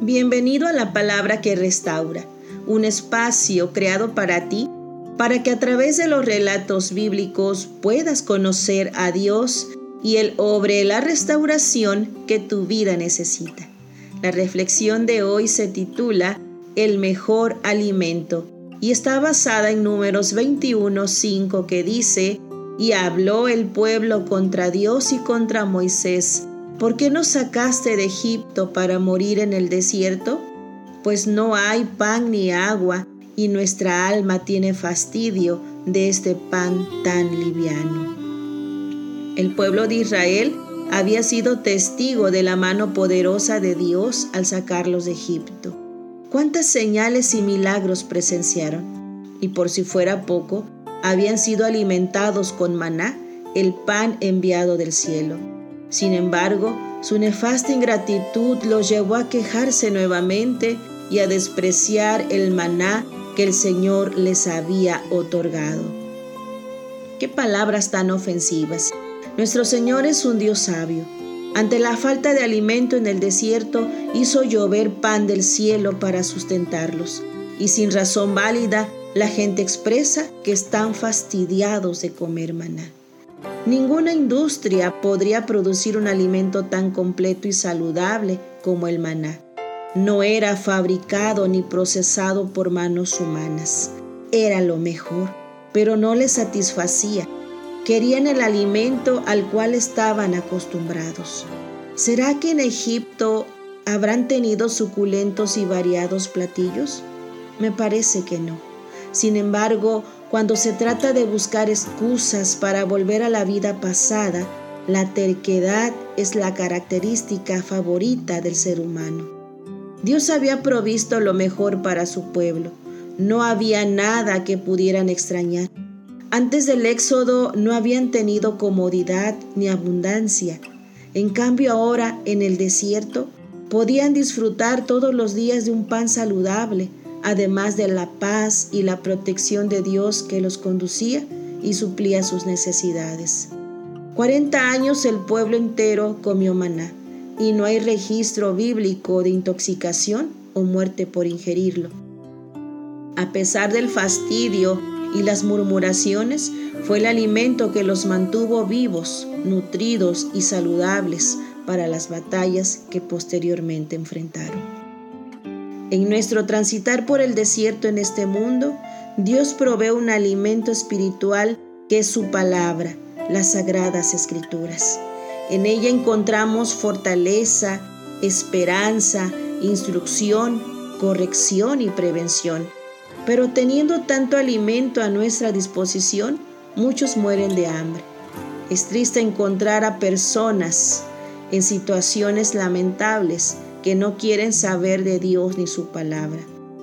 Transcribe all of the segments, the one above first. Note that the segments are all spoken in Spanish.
Bienvenido a la palabra que restaura, un espacio creado para ti, para que a través de los relatos bíblicos puedas conocer a Dios y el obre la restauración que tu vida necesita. La reflexión de hoy se titula El mejor alimento y está basada en números 21.5 que dice, y habló el pueblo contra Dios y contra Moisés ¿Por qué nos sacaste de Egipto para morir en el desierto? Pues no hay pan ni agua y nuestra alma tiene fastidio de este pan tan liviano. El pueblo de Israel había sido testigo de la mano poderosa de Dios al sacarlos de Egipto. ¿Cuántas señales y milagros presenciaron? Y por si fuera poco, habían sido alimentados con maná, el pan enviado del cielo. Sin embargo, su nefasta ingratitud los llevó a quejarse nuevamente y a despreciar el maná que el Señor les había otorgado. Qué palabras tan ofensivas. Nuestro Señor es un Dios sabio. Ante la falta de alimento en el desierto, hizo llover pan del cielo para sustentarlos. Y sin razón válida, la gente expresa que están fastidiados de comer maná. Ninguna industria podría producir un alimento tan completo y saludable como el maná. No era fabricado ni procesado por manos humanas. Era lo mejor, pero no les satisfacía. Querían el alimento al cual estaban acostumbrados. ¿Será que en Egipto habrán tenido suculentos y variados platillos? Me parece que no. Sin embargo, cuando se trata de buscar excusas para volver a la vida pasada, la terquedad es la característica favorita del ser humano. Dios había provisto lo mejor para su pueblo. No había nada que pudieran extrañar. Antes del éxodo no habían tenido comodidad ni abundancia. En cambio ahora, en el desierto, podían disfrutar todos los días de un pan saludable, además de la paz y la protección de Dios que los conducía y suplía sus necesidades. Cuarenta años el pueblo entero comió maná y no hay registro bíblico de intoxicación o muerte por ingerirlo. A pesar del fastidio y las murmuraciones, fue el alimento que los mantuvo vivos, nutridos y saludables para las batallas que posteriormente enfrentaron. En nuestro transitar por el desierto en este mundo, Dios provee un alimento espiritual que es su palabra, las sagradas escrituras. En ella encontramos fortaleza, esperanza, instrucción, corrección y prevención. Pero teniendo tanto alimento a nuestra disposición, muchos mueren de hambre. Es triste encontrar a personas en situaciones lamentables que no quieren saber de Dios ni su palabra.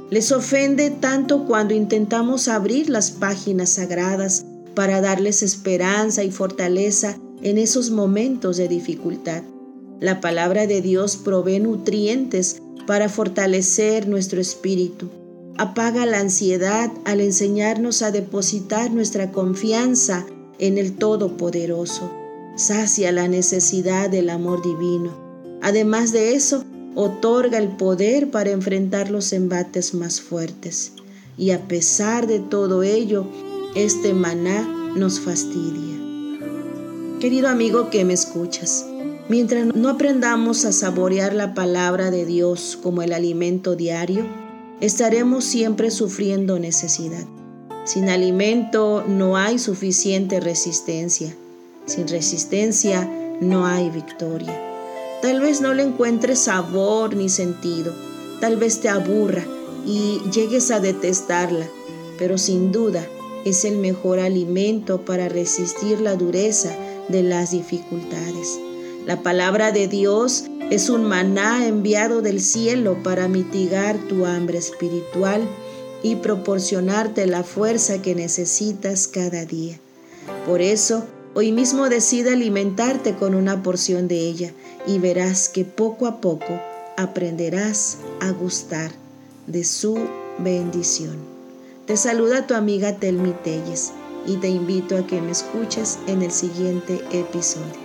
Les ofende tanto cuando intentamos abrir las páginas sagradas para darles esperanza y fortaleza en esos momentos de dificultad. La palabra de Dios provee nutrientes para fortalecer nuestro espíritu. Apaga la ansiedad al enseñarnos a depositar nuestra confianza en el Todopoderoso. Sacia la necesidad del amor divino. Además de eso, otorga el poder para enfrentar los embates más fuertes. Y a pesar de todo ello, este maná nos fastidia. Querido amigo que me escuchas, mientras no aprendamos a saborear la palabra de Dios como el alimento diario, estaremos siempre sufriendo necesidad. Sin alimento no hay suficiente resistencia. Sin resistencia no hay victoria. Tal vez no le encuentres sabor ni sentido, tal vez te aburra y llegues a detestarla, pero sin duda es el mejor alimento para resistir la dureza de las dificultades. La palabra de Dios es un maná enviado del cielo para mitigar tu hambre espiritual y proporcionarte la fuerza que necesitas cada día. Por eso, hoy mismo decide alimentarte con una porción de ella y verás que poco a poco aprenderás a gustar de su bendición. Te saluda tu amiga Telmi Telles y te invito a que me escuches en el siguiente episodio.